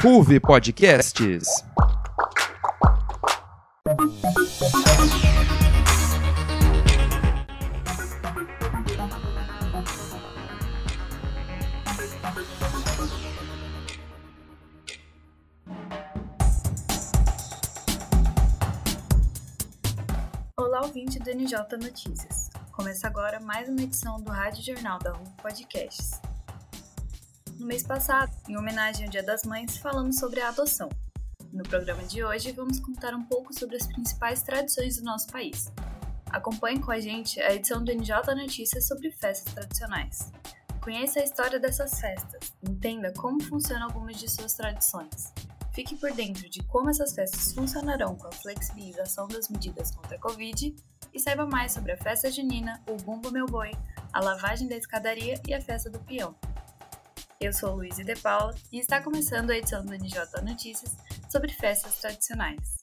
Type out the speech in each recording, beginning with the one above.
PUV Podcasts. Olá, ouvinte do NJ Notícias. Começa agora mais uma edição do Rádio Jornal da RUF Podcasts. No mês passado, em homenagem ao Dia das Mães, falamos sobre a adoção. No programa de hoje, vamos contar um pouco sobre as principais tradições do nosso país. Acompanhe com a gente a edição do NJ Notícias sobre festas tradicionais. Conheça a história dessas festas, entenda como funcionam algumas de suas tradições. Fique por dentro de como essas festas funcionarão com a flexibilização das medidas contra a Covid e saiba mais sobre a festa junina, o Bumbo Meu Boi, a lavagem da escadaria e a festa do peão. Eu sou Luísa De Paula e está começando a edição do NJ Notícias sobre festas tradicionais.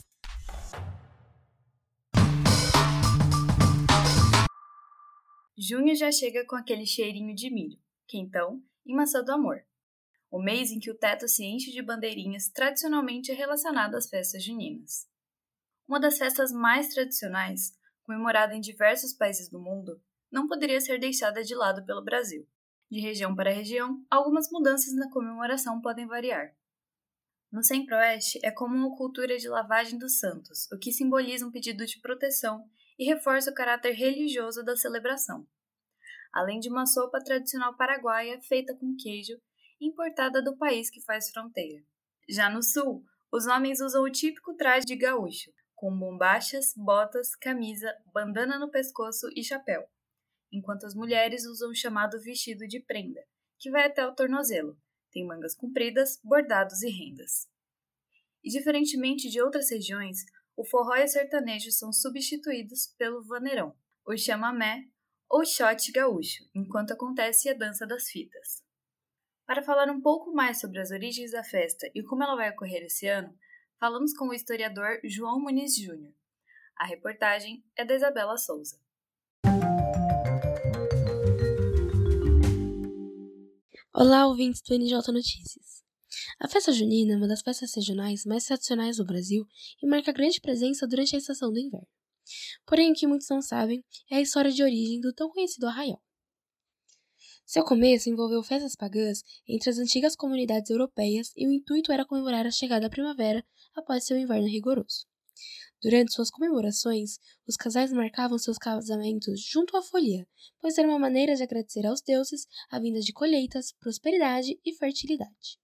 Junho já chega com aquele cheirinho de milho, quentão e maçã do amor. O mês em que o teto se enche de bandeirinhas tradicionalmente relacionado às festas juninas. Uma das festas mais tradicionais, comemorada em diversos países do mundo, não poderia ser deixada de lado pelo Brasil. De região para região, algumas mudanças na comemoração podem variar. No Centro-Oeste é comum a cultura de lavagem dos santos, o que simboliza um pedido de proteção e reforça o caráter religioso da celebração. Além de uma sopa tradicional paraguaia feita com queijo, importada do país que faz fronteira. Já no Sul, os homens usam o típico traje de gaúcho, com bombachas, botas, camisa, bandana no pescoço e chapéu enquanto as mulheres usam o chamado vestido de prenda, que vai até o tornozelo, tem mangas compridas, bordados e rendas. E diferentemente de outras regiões, o forró e o sertanejo são substituídos pelo vaneirão, o chamamé ou shot gaúcho, enquanto acontece a dança das fitas. Para falar um pouco mais sobre as origens da festa e como ela vai ocorrer esse ano, falamos com o historiador João Muniz Júnior. A reportagem é da Isabela Souza. Olá, ouvintes do NJ Notícias. A festa junina é uma das festas regionais mais tradicionais do Brasil e marca grande presença durante a estação do inverno. Porém, o que muitos não sabem é a história de origem do tão conhecido arraial. Seu começo envolveu festas pagãs entre as antigas comunidades europeias e o intuito era comemorar a chegada da primavera após seu inverno rigoroso. Durante suas comemorações, os casais marcavam seus casamentos junto à folia, pois era uma maneira de agradecer aos deuses a vinda de colheitas, prosperidade e fertilidade.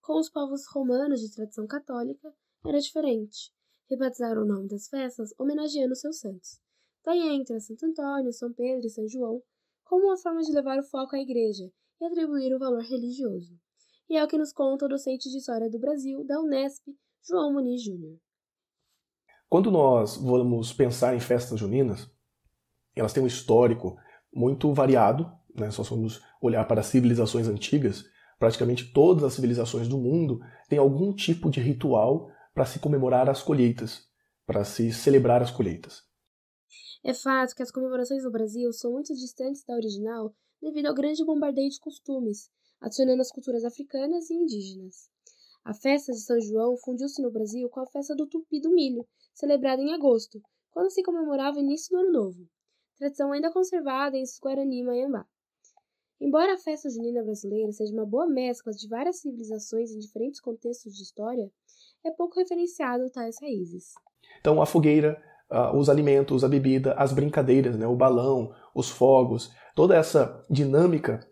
Com os povos romanos de tradição católica, era diferente. Rebatizaram o nome das festas homenageando seus santos. Daí entra Santo Antônio, São Pedro e São João como uma forma de levar o foco à igreja e atribuir o valor religioso. E é o que nos conta o docente de História do Brasil da Unesp, João Muniz Júnior. Quando nós vamos pensar em festas juninas, elas têm um histórico muito variado, né? se nós formos olhar para civilizações antigas, praticamente todas as civilizações do mundo têm algum tipo de ritual para se comemorar as colheitas, para se celebrar as colheitas. É fato que as comemorações no Brasil são muito distantes da original devido ao grande bombardeio de costumes, adicionando as culturas africanas e indígenas. A festa de São João fundiu-se no Brasil com a festa do tupi do milho, celebrada em agosto, quando se comemorava o início do Ano Novo, tradição ainda conservada em Guarani e Maiambá. Embora a festa junina brasileira seja uma boa mescla de várias civilizações em diferentes contextos de história, é pouco referenciado tais raízes. Então, a fogueira, os alimentos, a bebida, as brincadeiras, né, o balão, os fogos, toda essa dinâmica,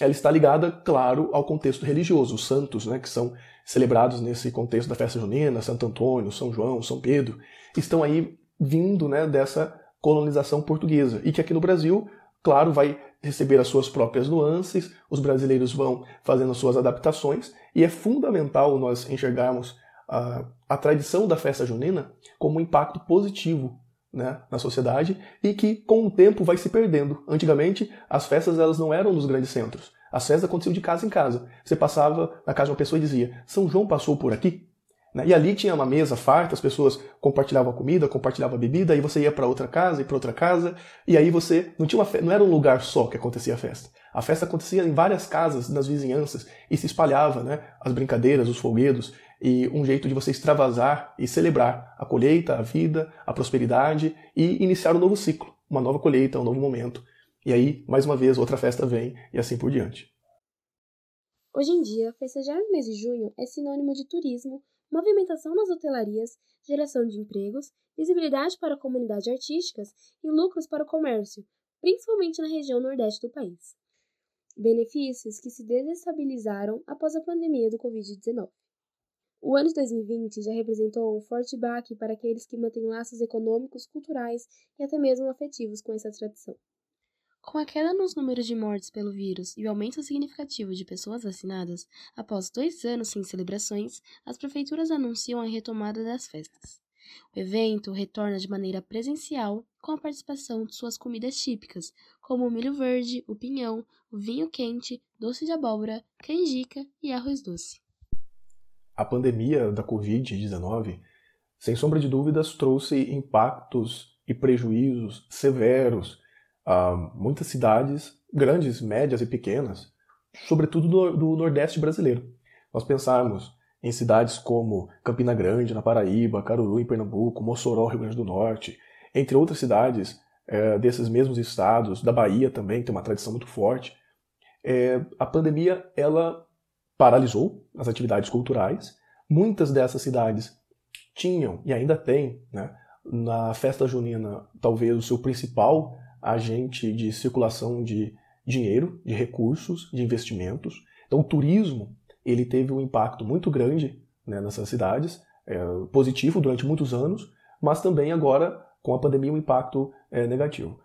ela está ligada, claro, ao contexto religioso, os santos, né, que são celebrados nesse contexto da festa junina, Santo Antônio, São João, São Pedro, estão aí vindo né, dessa colonização portuguesa. E que aqui no Brasil, claro, vai receber as suas próprias nuances, os brasileiros vão fazendo as suas adaptações, e é fundamental nós enxergarmos a, a tradição da festa junina como um impacto positivo né, na sociedade e que com o tempo vai se perdendo. Antigamente, as festas elas não eram nos grandes centros. As festas aconteciam de casa em casa. Você passava na casa de uma pessoa e dizia: São João passou por aqui? Né? E ali tinha uma mesa farta, as pessoas compartilhavam a comida, compartilhavam a bebida, aí você ia para outra casa e para outra casa, e aí você não tinha fe... não era um lugar só que acontecia a festa. A festa acontecia em várias casas, nas vizinhanças, e se espalhava, né? As brincadeiras, os folguedos, e um jeito de você extravasar e celebrar a colheita, a vida, a prosperidade e iniciar um novo ciclo, uma nova colheita, um novo momento. E aí, mais uma vez, outra festa vem e assim por diante. Hoje em dia, festejar no mês de junho é sinônimo de turismo, movimentação nas hotelarias, geração de empregos, visibilidade para a comunidade artísticas e lucros para o comércio, principalmente na região nordeste do país. Benefícios que se desestabilizaram após a pandemia do Covid-19. O ano de 2020 já representou um forte baque para aqueles que mantêm laços econômicos, culturais e até mesmo afetivos com essa tradição. Com a queda nos números de mortes pelo vírus e o aumento significativo de pessoas vacinadas, após dois anos sem celebrações, as prefeituras anunciam a retomada das festas. O evento retorna de maneira presencial com a participação de suas comidas típicas, como o milho verde, o pinhão, o vinho quente, doce de abóbora, canjica e arroz doce. A pandemia da Covid-19, sem sombra de dúvidas, trouxe impactos e prejuízos severos a muitas cidades, grandes, médias e pequenas, sobretudo do, Nordeste brasileiro. Nós pensarmos em cidades como Campina Grande, na Paraíba, Caruru, em Pernambuco, Mossoró, Rio Grande do Norte, entre outras cidades é, desses mesmos estados, da Bahia também, que tem uma tradição muito forte, é, a pandemia ela paralisou as atividades culturais. Muitas dessas cidades tinham e ainda têm, né, na festa junina, talvez o seu principal agente de circulação de dinheiro, de recursos, de investimentos. Então, o turismo ele teve um impacto muito grande né, nessas cidades, é, positivo durante muitos anos, mas também agora, com a pandemia, um impacto é, negativo.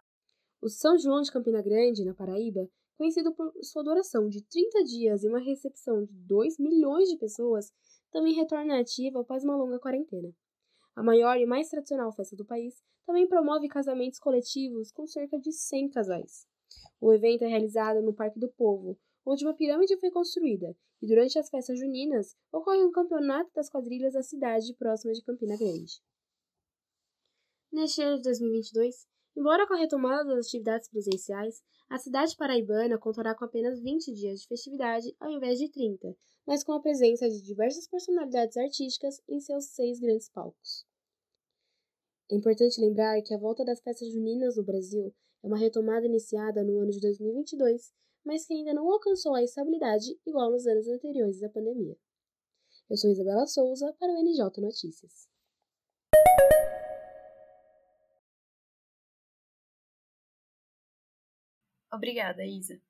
O São João de Campina Grande, na Paraíba, conhecido por sua duração de 30 dias e uma recepção de 2 milhões de pessoas, também retorna ativa após uma longa quarentena. A maior e mais tradicional festa do país também promove casamentos coletivos com cerca de 100 casais. O evento é realizado no Parque do Povo, onde uma pirâmide foi construída, e durante as festas juninas ocorre um campeonato das quadrilhas da cidade próxima de Campina Grande. Neste ano de 2022, embora com a retomada das atividades presenciais, a cidade paraibana contará com apenas 20 dias de festividade ao invés de 30, mas com a presença de diversas personalidades artísticas em seus seis grandes palcos. É importante lembrar que a volta das festas juninas no Brasil é uma retomada iniciada no ano de 2022, mas que ainda não alcançou a estabilidade igual nos anos anteriores à pandemia. Eu sou Isabela Souza para o NJ Notícias. Obrigada, Isa.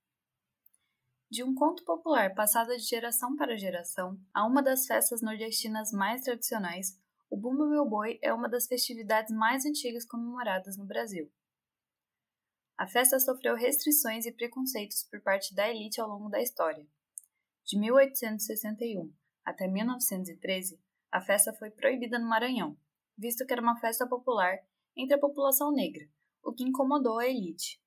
De um conto popular passado de geração para geração a uma das festas nordestinas mais tradicionais, o Bumba Meu Boi é uma das festividades mais antigas comemoradas no Brasil. A festa sofreu restrições e preconceitos por parte da elite ao longo da história. De 1861 até 1913, a festa foi proibida no Maranhão, visto que era uma festa popular entre a população negra, o que incomodou a elite.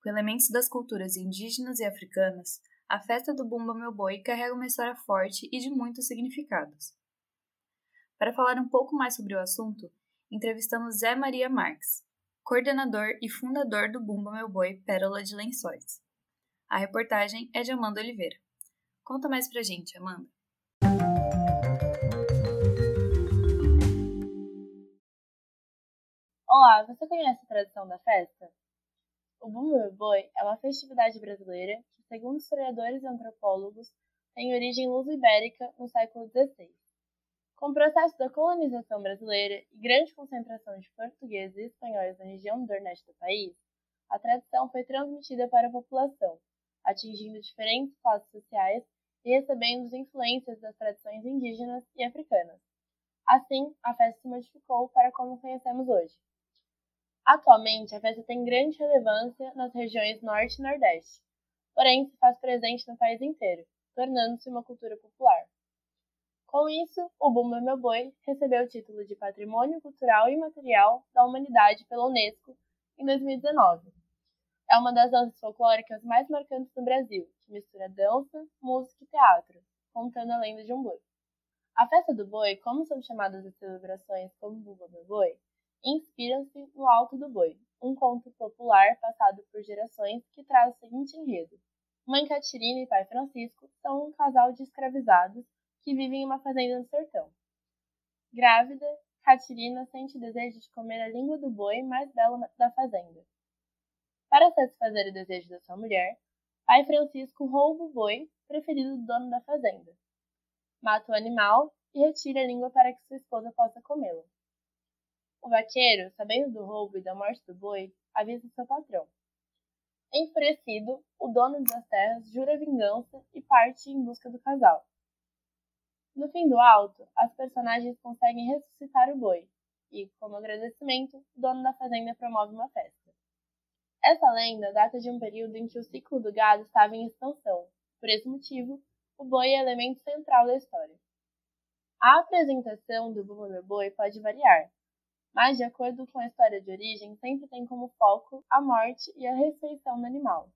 Com elementos das culturas indígenas e africanas, a festa do Bumba Meu Boi carrega uma história forte e de muitos significados. Para falar um pouco mais sobre o assunto, entrevistamos Zé Maria Marques, coordenador e fundador do Bumba Meu Boi Pérola de Lençóis. A reportagem é de Amanda Oliveira. Conta mais pra gente, Amanda. Olá, você conhece a tradição da festa? O Bumba Boi é uma festividade brasileira que, segundo historiadores e antropólogos, tem origem luso-ibérica no século XVI. Com o processo da colonização brasileira e grande concentração de portugueses e espanhóis na região do nordeste do país, a tradição foi transmitida para a população, atingindo diferentes classes sociais e recebendo influências das tradições indígenas e africanas. Assim, a festa se modificou para como conhecemos hoje. Atualmente, a festa tem grande relevância nas regiões Norte e Nordeste, porém se faz presente no país inteiro, tornando-se uma cultura popular. Com isso, o Bumba Meu Boi recebeu o título de Patrimônio Cultural e Imaterial da Humanidade pela Unesco em 2019. É uma das danças folclóricas mais marcantes do Brasil, que mistura dança, música e teatro, contando a lenda de um boi. A festa do boi, como são chamadas as celebrações como Bumba Meu Boi, inspiram-se no Alto do Boi, um conto popular passado por gerações que traz o seguinte enredo. Mãe Catirina e pai Francisco são um casal de escravizados que vivem em uma fazenda no sertão. Grávida, Catirina sente desejo de comer a língua do boi mais bela da fazenda. Para satisfazer o desejo da sua mulher, pai Francisco rouba o boi preferido do dono da fazenda. Mata o animal e retira a língua para que sua esposa possa comê-la. O vaqueiro, sabendo do roubo e da morte do boi, avisa seu patrão. Enfurecido, o dono das terras jura vingança e parte em busca do casal. No fim do alto, as personagens conseguem ressuscitar o boi e, como agradecimento, o dono da fazenda promove uma festa. Essa lenda data de um período em que o ciclo do gado estava em expansão. Por esse motivo, o boi é elemento central da história. A apresentação do Bumba Meu Boi pode variar, mas, de acordo com a história de origem, sempre tem como foco a morte e a ressurreição do animal.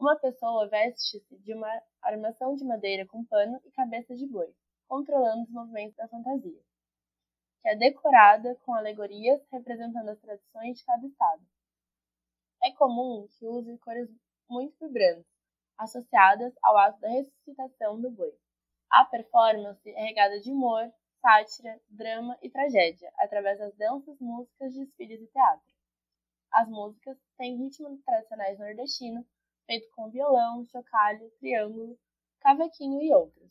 Uma pessoa veste-se de uma armação de madeira com pano e cabeça de boi, controlando os movimentos da fantasia, que é decorada com alegorias representando as tradições de cada estado. É comum que use cores muito vibrantes, associadas ao ato da ressuscitação do boi. A performance é regada de humor, sátira, drama e tragédia, através das danças, músicas, desfiles e teatro. As músicas têm ritmos tradicionais nordestinos, feito com violão, chocalho, triângulo, cavaquinho e outros.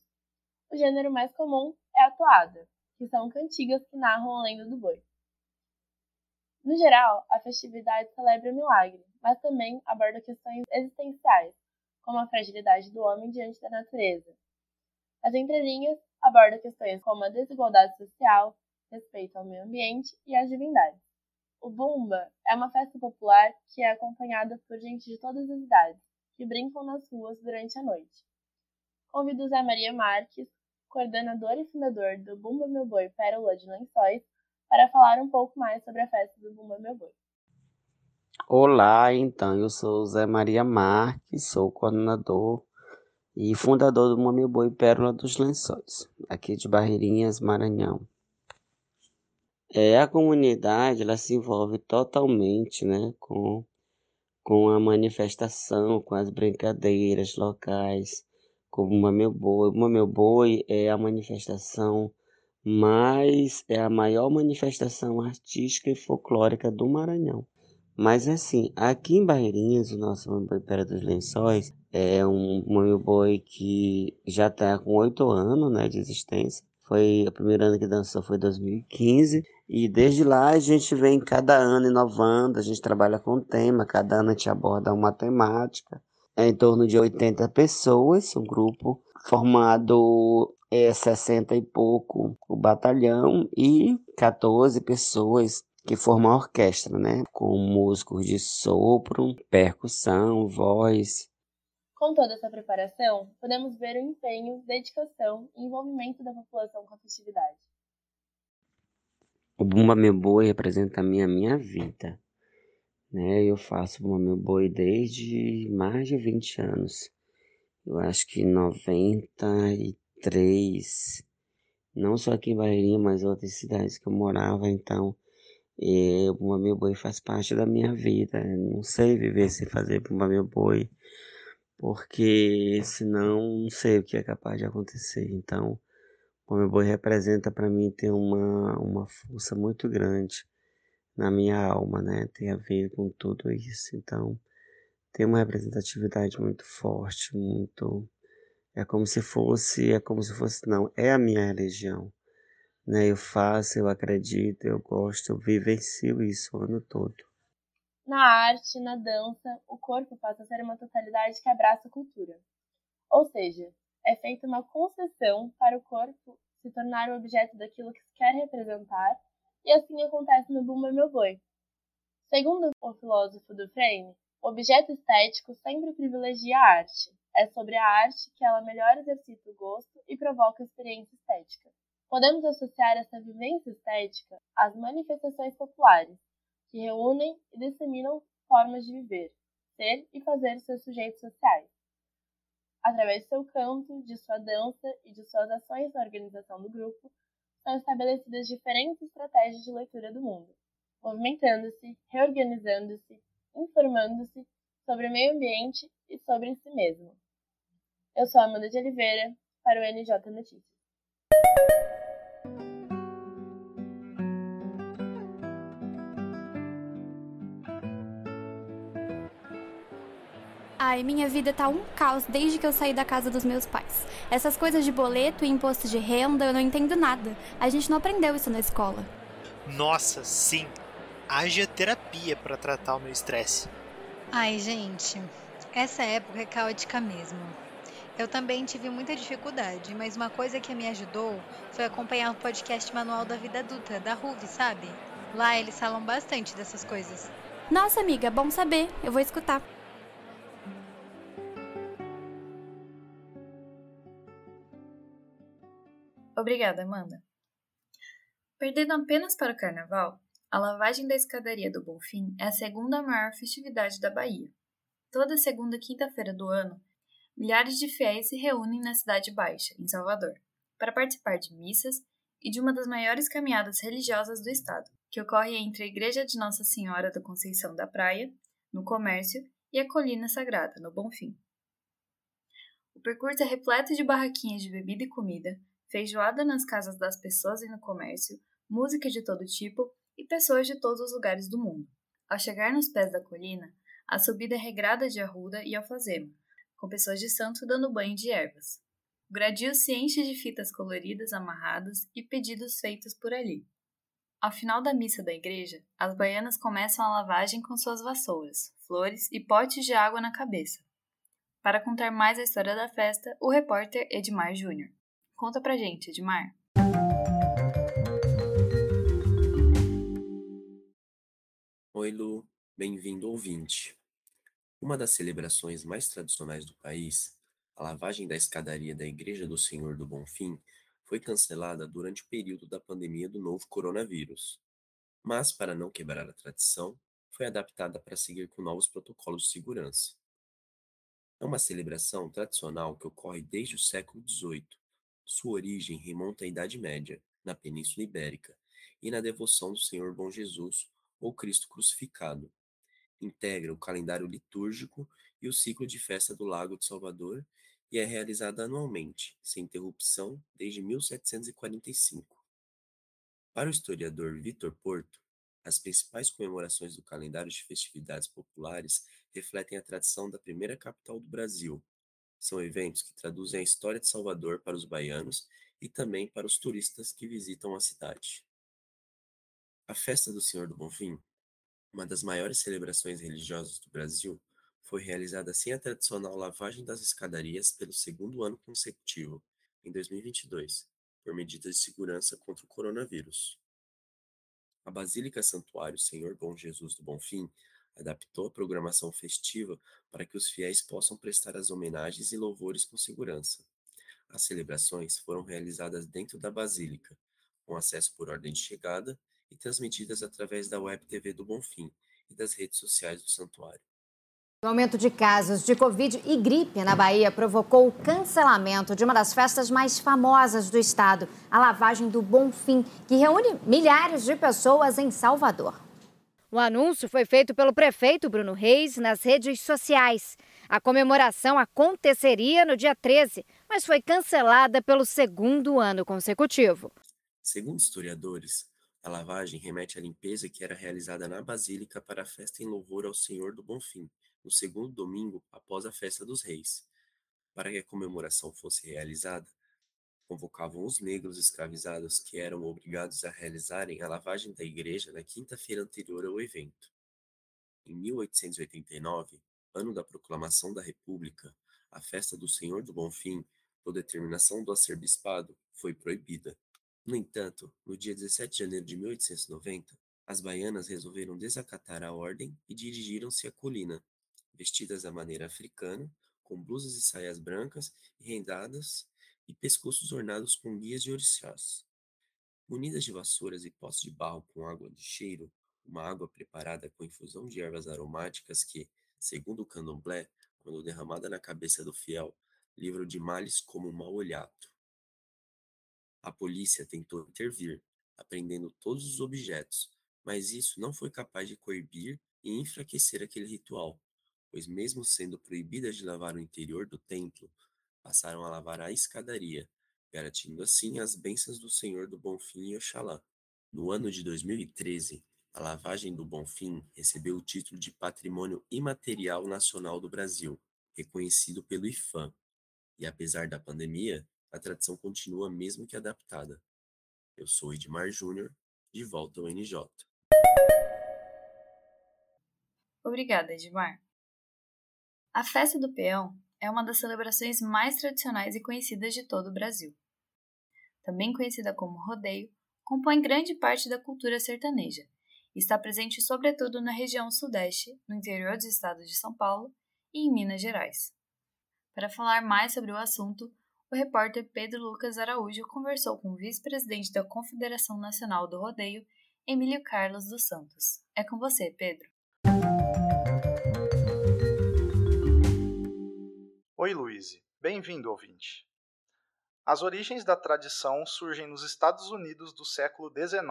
O gênero mais comum é a toada, que são cantigas que narram a lenda do boi. No geral, a festividade celebra o milagre, mas também aborda questões existenciais, como a fragilidade do homem diante da natureza. As entrelinhas aborda questões como a desigualdade social, respeito ao meio ambiente e às divindades. O Bumba é uma festa popular que é acompanhada por gente de todas as idades, que brincam nas ruas durante a noite. Convido Zé Maria Marques, coordenador e fundador do Bumba Meu Boi Pérola de Lençóis, para falar um pouco mais sobre a festa do Bumba Meu Boi. Olá, então, eu sou Zé Maria Marques, sou coordenador e fundador do Meu Boi Pérola dos Lençóis, aqui de Barreirinhas, Maranhão. É, a comunidade ela se envolve totalmente né, com, com a manifestação, com as brincadeiras locais, com o Bumba Meu Boi. O Bumba Meu Boi é a manifestação mas é a maior manifestação artística e folclórica do Maranhão. Mas assim, aqui em Barreirinhas, o nosso Boi Pera dos Lençóis é um Mami Boi que já está com oito anos né, de existência. Foi o primeiro ano que dançou foi 2015 e desde lá a gente vem cada ano inovando, a gente trabalha com tema, cada ano a gente aborda uma temática. É em torno de 80 pessoas, um grupo formado é 60 e pouco o batalhão e 14 pessoas que formam a orquestra, né? Com músicos de sopro, percussão, voz. Com toda essa preparação, podemos ver o empenho, dedicação e envolvimento da população com a festividade. O Bumba Meu Boi representa a minha, minha vida. Né? Eu faço Bumba Meu Boi desde mais de 20 anos. Eu acho que 93 três, não só aqui em Barreirinha, mas outras cidades que eu morava, então é, o Pumba Meu Boi faz parte da minha vida. não sei viver sem fazer Pumba Meu Boi, porque senão não sei o que é capaz de acontecer. Então, o Meu Boi representa para mim ter uma, uma força muito grande na minha alma, né? Tem a ver com tudo isso. Então, tem uma representatividade muito forte, muito é como se fosse, é como se fosse, não, é a minha religião. Né? Eu faço, eu acredito, eu gosto, eu vivencio isso o ano todo. Na arte, na dança, o corpo passa a ser uma totalidade que abraça a cultura. Ou seja, é feita uma concessão para o corpo se tornar o objeto daquilo que se quer representar, e assim acontece no Bumba Meu Boi. Segundo o filósofo do frame, o objeto estético sempre privilegia a arte, é sobre a arte que ela melhor exercita o gosto e provoca experiência estética. Podemos associar essa vivência estética às manifestações populares, que reúnem e disseminam formas de viver, ser e fazer seus sujeitos sociais. através de seu canto, de sua dança e de suas ações na organização do grupo, são estabelecidas diferentes estratégias de leitura do mundo, movimentando-se, reorganizando-se, informando-se sobre o meio ambiente e sobre si mesmo. Eu sou Amanda de Oliveira, para o NJ Notícias. Ai, minha vida tá um caos desde que eu saí da casa dos meus pais. Essas coisas de boleto e imposto de renda, eu não entendo nada. A gente não aprendeu isso na escola. Nossa, sim. Haja terapia para tratar o meu estresse. Ai, gente, essa época é caótica mesmo. Eu também tive muita dificuldade, mas uma coisa que me ajudou foi acompanhar o podcast Manual da Vida Adulta, da RUV, sabe? Lá eles falam bastante dessas coisas. Nossa, amiga, bom saber. Eu vou escutar. Obrigada, Amanda. Perdendo apenas para o carnaval, a lavagem da escadaria do Bonfim é a segunda maior festividade da Bahia. Toda segunda quinta-feira do ano, milhares de fiéis se reúnem na Cidade Baixa, em Salvador, para participar de missas e de uma das maiores caminhadas religiosas do estado, que ocorre entre a Igreja de Nossa Senhora da Conceição da Praia, no Comércio, e a Colina Sagrada, no Bonfim. O percurso é repleto de barraquinhas de bebida e comida, feijoada nas casas das pessoas e no comércio, música de todo tipo e pessoas de todos os lugares do mundo. Ao chegar nos pés da colina, a subida é regrada de arruda e alfazema, com pessoas de santo dando banho de ervas. O gradil se enche de fitas coloridas amarradas e pedidos feitos por ali. Ao final da missa da igreja, as baianas começam a lavagem com suas vassouras, flores e potes de água na cabeça. Para contar mais a história da festa, o repórter Edmar Júnior. Conta pra gente, Edmar. Oi, Lu. Bem-vindo, ouvinte. Uma das celebrações mais tradicionais do país, a lavagem da escadaria da Igreja do Senhor do Bonfim, foi cancelada durante o período da pandemia do novo coronavírus. Mas, para não quebrar a tradição, foi adaptada para seguir com novos protocolos de segurança. É uma celebração tradicional que ocorre desde o século XVIII sua origem remonta à Idade Média, na Península Ibérica, e na devoção do Senhor Bom Jesus, ou Cristo crucificado. Integra o calendário litúrgico e o ciclo de festa do Lago de Salvador e é realizada anualmente, sem interrupção, desde 1745. Para o historiador Vitor Porto, as principais comemorações do calendário de festividades populares refletem a tradição da primeira capital do Brasil, são eventos que traduzem a história de Salvador para os baianos e também para os turistas que visitam a cidade. A Festa do Senhor do Bonfim, uma das maiores celebrações religiosas do Brasil, foi realizada sem a tradicional lavagem das escadarias pelo segundo ano consecutivo, em 2022, por medidas de segurança contra o coronavírus. A Basílica Santuário Senhor Bom Jesus do Bonfim adaptou a programação festiva para que os fiéis possam prestar as homenagens e louvores com segurança. As celebrações foram realizadas dentro da Basílica, com acesso por ordem de chegada e transmitidas através da Web TV do Bonfim e das redes sociais do santuário. O aumento de casos de Covid e gripe na Bahia provocou o cancelamento de uma das festas mais famosas do estado, a Lavagem do Bonfim, que reúne milhares de pessoas em Salvador. O anúncio foi feito pelo prefeito Bruno Reis nas redes sociais. A comemoração aconteceria no dia 13, mas foi cancelada pelo segundo ano consecutivo. Segundo historiadores, a lavagem remete à limpeza que era realizada na Basílica para a festa em louvor ao Senhor do Bonfim, no segundo domingo após a festa dos Reis. Para que a comemoração fosse realizada, convocavam os negros escravizados que eram obrigados a realizarem a lavagem da igreja na quinta-feira anterior ao evento. Em 1889, ano da proclamação da República, a festa do Senhor do Bonfim, por determinação do arcebispado, foi proibida. No entanto, no dia 17 de janeiro de 1890, as baianas resolveram desacatar a ordem e dirigiram-se à colina, vestidas à maneira africana, com blusas e saias brancas e rendadas e pescoços ornados com guias de orixás. Munidas de vassouras e potes de barro com água de cheiro, uma água preparada com infusão de ervas aromáticas que, segundo o candomblé, quando derramada na cabeça do fiel, livro de males como mal olhado. A polícia tentou intervir, apreendendo todos os objetos, mas isso não foi capaz de coibir e enfraquecer aquele ritual, pois, mesmo sendo proibidas de lavar o interior do templo, passaram a lavar a escadaria, garantindo assim as bênçãos do Senhor do Bonfim e Oxalá. No ano de 2013, a lavagem do Bonfim recebeu o título de Patrimônio Imaterial Nacional do Brasil, reconhecido pelo IFAM. E apesar da pandemia, a tradição continua mesmo que adaptada. Eu sou Edmar Júnior, de volta ao NJ. Obrigada, Edmar. A festa do peão é uma das celebrações mais tradicionais e conhecidas de todo o Brasil. Também conhecida como rodeio, compõe grande parte da cultura sertaneja e está presente sobretudo na região sudeste, no interior dos estados de São Paulo e em Minas Gerais. Para falar mais sobre o assunto, o repórter Pedro Lucas Araújo conversou com o vice-presidente da Confederação Nacional do Rodeio, Emílio Carlos dos Santos. É com você, Pedro. Oi, Luiz. Bem-vindo, ouvinte. As origens da tradição surgem nos Estados Unidos do século XIX,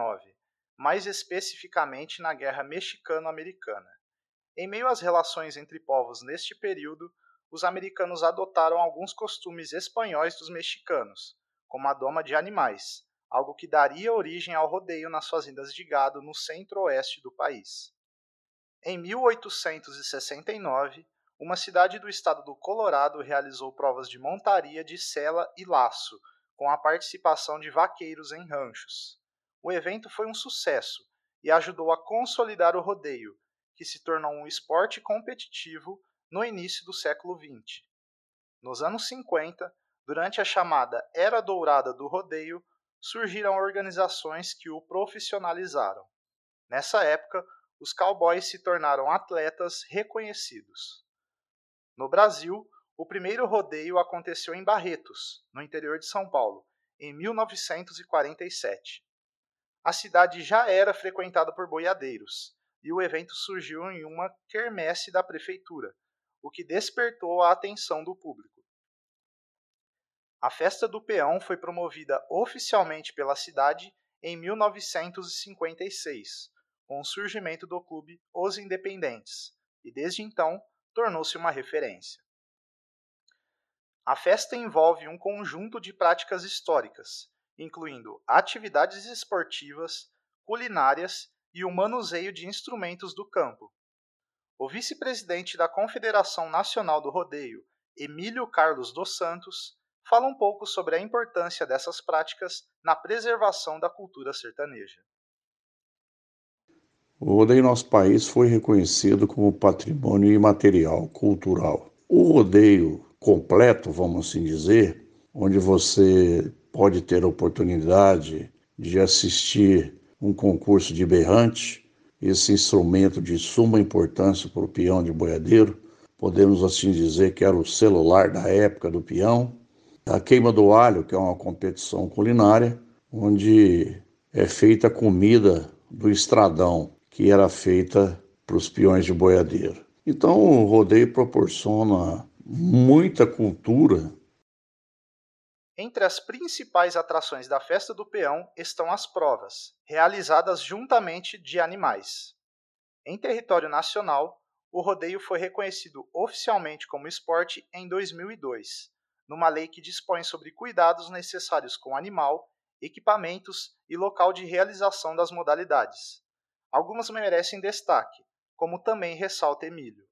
mais especificamente na Guerra Mexicano-Americana. Em meio às relações entre povos neste período, os americanos adotaram alguns costumes espanhóis dos mexicanos, como a doma de animais, algo que daria origem ao rodeio nas fazendas de gado no centro-oeste do país. Em 1869, uma cidade do estado do Colorado realizou provas de montaria de sela e laço, com a participação de vaqueiros em ranchos. O evento foi um sucesso e ajudou a consolidar o rodeio, que se tornou um esporte competitivo no início do século XX. Nos anos 50, durante a chamada Era Dourada do Rodeio, surgiram organizações que o profissionalizaram. Nessa época, os cowboys se tornaram atletas reconhecidos. No Brasil, o primeiro rodeio aconteceu em Barretos, no interior de São Paulo, em 1947. A cidade já era frequentada por boiadeiros, e o evento surgiu em uma quermesse da prefeitura, o que despertou a atenção do público. A festa do peão foi promovida oficialmente pela cidade em 1956, com o surgimento do clube Os Independentes, e desde então tornou-se uma referência. A festa envolve um conjunto de práticas históricas, incluindo atividades esportivas, culinárias e o manuseio de instrumentos do campo. O vice-presidente da Confederação Nacional do Rodeio, Emílio Carlos dos Santos, fala um pouco sobre a importância dessas práticas na preservação da cultura sertaneja. O rodeio nosso país foi reconhecido como patrimônio imaterial cultural. O rodeio completo, vamos assim dizer, onde você pode ter a oportunidade de assistir um concurso de berrante, esse instrumento de suma importância para o peão de boiadeiro, podemos assim dizer que era o celular da época do peão, a queima do alho, que é uma competição culinária, onde é feita a comida do estradão, que era feita para os peões de boiadeiro. Então, o rodeio proporciona muita cultura. Entre as principais atrações da festa do peão estão as provas, realizadas juntamente de animais. Em território nacional, o rodeio foi reconhecido oficialmente como esporte em 2002, numa lei que dispõe sobre cuidados necessários com o animal, equipamentos e local de realização das modalidades. Algumas merecem destaque, como também ressalta Emílio.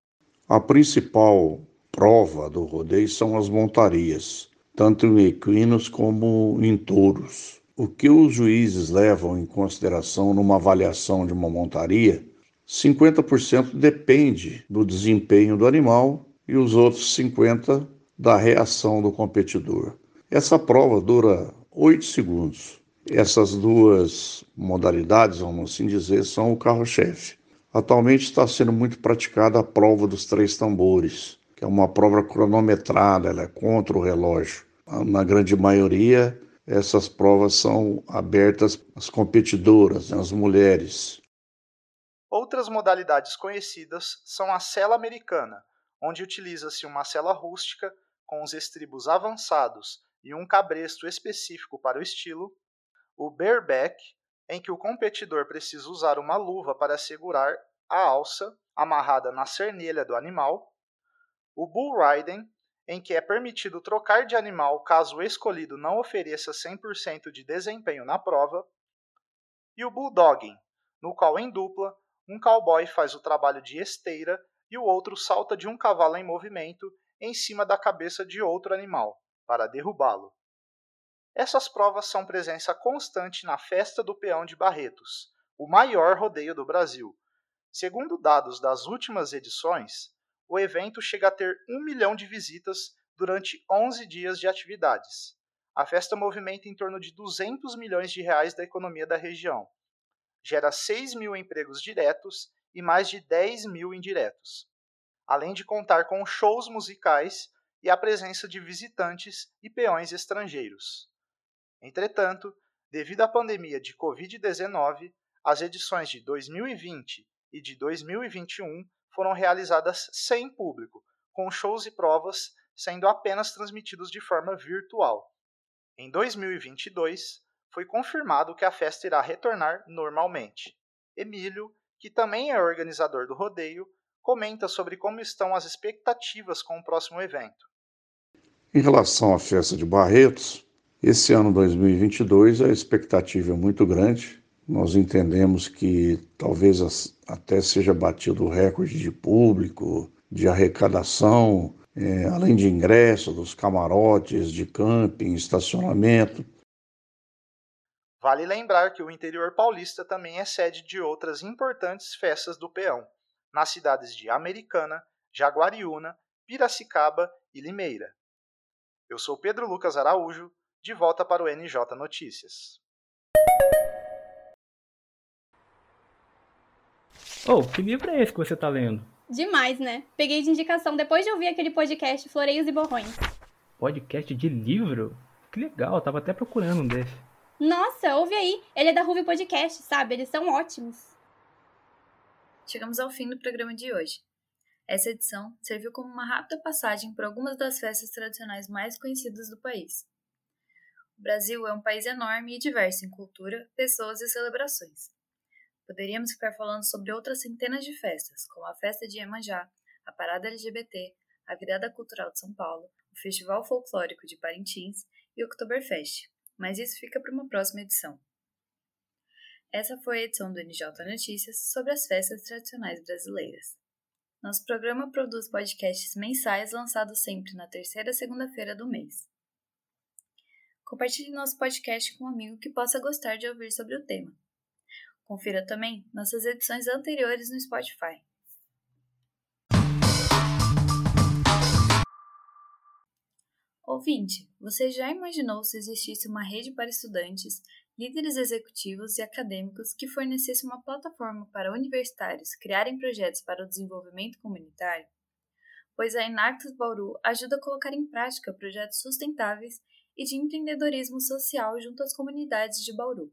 A principal prova do rodeio são as montarias, tanto em equinos como em touros. O que os juízes levam em consideração numa avaliação de uma montaria, 50% depende do desempenho do animal e os outros 50% da reação do competidor. Essa prova dura 8 segundos. Essas duas modalidades, vamos assim dizer, são o carro-chefe. Atualmente está sendo muito praticada a prova dos três tambores, que é uma prova cronometrada, ela é contra o relógio. Na grande maioria, essas provas são abertas às competidoras, às mulheres. Outras modalidades conhecidas são a cela americana, onde utiliza-se uma cela rústica com os estribos avançados e um cabresto específico para o estilo, o bareback, em que o competidor precisa usar uma luva para segurar a alça amarrada na cernelha do animal, o bull riding, em que é permitido trocar de animal caso o escolhido não ofereça 100% de desempenho na prova, e o bulldogging, no qual em dupla um cowboy faz o trabalho de esteira e o outro salta de um cavalo em movimento em cima da cabeça de outro animal, para derrubá-lo. Essas provas são presença constante na Festa do Peão de Barretos, o maior rodeio do Brasil. Segundo dados das últimas edições, o evento chega a ter um milhão de visitas durante 11 dias de atividades. A festa movimenta em torno de 200 milhões de reais da economia da região. Gera 6 mil empregos diretos e mais de 10 mil indiretos, além de contar com shows musicais e a presença de visitantes e peões estrangeiros. Entretanto, devido à pandemia de Covid-19, as edições de 2020 e de 2021 foram realizadas sem público, com shows e provas sendo apenas transmitidos de forma virtual. Em 2022, foi confirmado que a festa irá retornar normalmente. Emílio, que também é organizador do rodeio, comenta sobre como estão as expectativas com o próximo evento. Em relação à festa de Barretos, esse ano 2022 a expectativa é muito grande. Nós entendemos que talvez até seja batido o recorde de público, de arrecadação, é, além de ingresso, dos camarotes, de camping, estacionamento. Vale lembrar que o interior paulista também é sede de outras importantes festas do peão, nas cidades de Americana, Jaguariúna, Piracicaba e Limeira. Eu sou Pedro Lucas Araújo, de volta para o NJ Notícias. Oh, que livro é esse que você está lendo? Demais, né? Peguei de indicação depois de ouvir aquele podcast Floreios e Borrões. Podcast de livro? Que legal, eu tava até procurando um desse. Nossa, ouve aí. Ele é da Ruby Podcast, sabe? Eles são ótimos. Chegamos ao fim do programa de hoje. Essa edição serviu como uma rápida passagem por algumas das festas tradicionais mais conhecidas do país. O Brasil é um país enorme e diverso em cultura, pessoas e celebrações. Poderíamos ficar falando sobre outras centenas de festas, como a Festa de Iemanjá, a Parada LGBT, a Virada Cultural de São Paulo, o Festival Folclórico de Parintins e o Oktoberfest, mas isso fica para uma próxima edição. Essa foi a edição do NJ Notícias sobre as festas tradicionais brasileiras. Nosso programa produz podcasts mensais lançados sempre na terceira segunda-feira do mês. Compartilhe nosso podcast com um amigo que possa gostar de ouvir sobre o tema. Confira também nossas edições anteriores no Spotify. Ouvinte, você já imaginou se existisse uma rede para estudantes, líderes executivos e acadêmicos que fornecesse uma plataforma para universitários criarem projetos para o desenvolvimento comunitário? Pois a Enactus Bauru ajuda a colocar em prática projetos sustentáveis e de empreendedorismo social junto às comunidades de Bauru.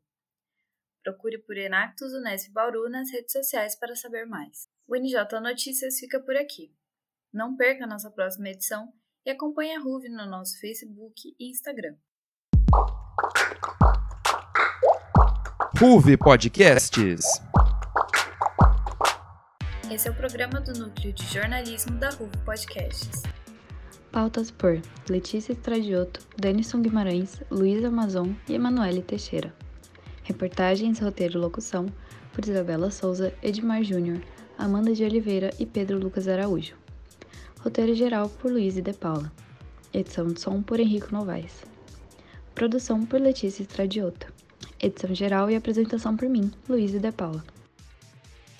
Procure por Enactus Unesp Bauru nas redes sociais para saber mais. O NJ Notícias fica por aqui. Não perca a nossa próxima edição e acompanhe a RUV no nosso Facebook e Instagram. RUV Podcasts. Esse é o programa do Núcleo de Jornalismo da RUV Podcasts. Pautas por Letícia Estradioto, Denison Guimarães, Luísa Amazon e Emanuele Teixeira. Reportagens, roteiro e locução por Isabela Souza, Edmar Júnior, Amanda de Oliveira e Pedro Lucas Araújo. Roteiro geral por Luiz de Paula. Edição de som por Henrico Novaes. Produção por Letícia Estradioto. Edição geral e apresentação por mim, Luiz de Paula.